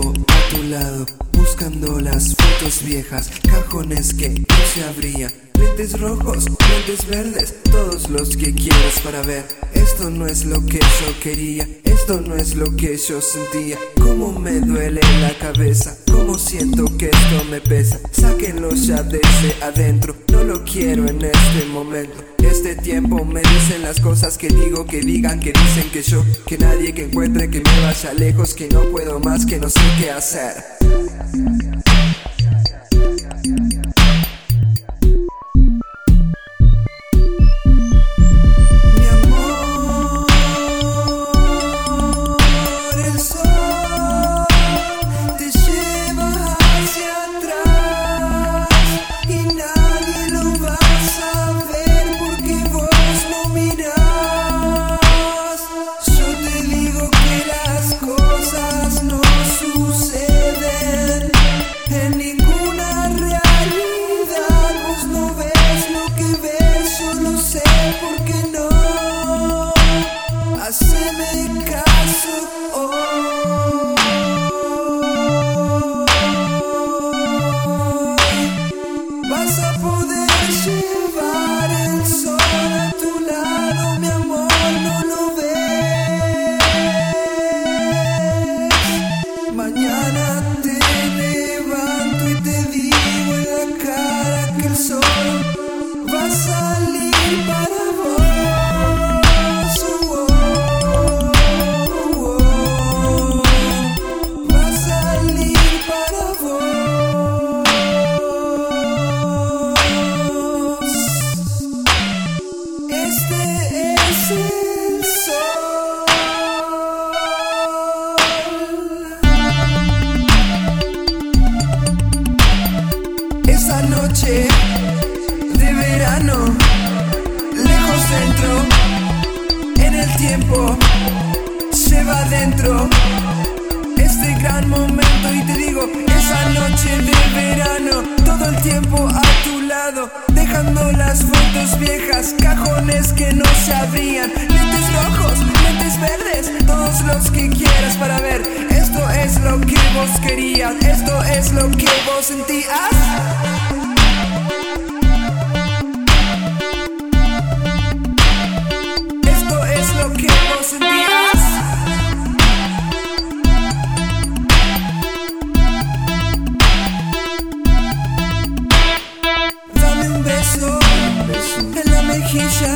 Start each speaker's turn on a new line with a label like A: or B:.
A: a tu lado, buscando las fotos viejas, cajones que no se abrían. Lentes rojos, lentes verdes, todos los que quieras para ver. Esto no es lo que yo quería, esto no es lo que yo sentía. Cómo me duele la cabeza, cómo siento que esto me pesa. Sáquenlo ya desde adentro, no lo quiero en este momento. Este tiempo me dicen las cosas que digo, que digan, que dicen que yo, que nadie que encuentre que me vaya lejos, que no puedo más, que no sé qué hacer. Va en el tiempo, se va dentro. Este gran momento y te digo, esa noche de verano, todo el tiempo a tu lado, dejando las fotos viejas, cajones que no se abrían, lentes rojos, lentes verdes, todos los que quieras para ver. Esto es lo que vos querías, esto es lo que vos sentías. vacation.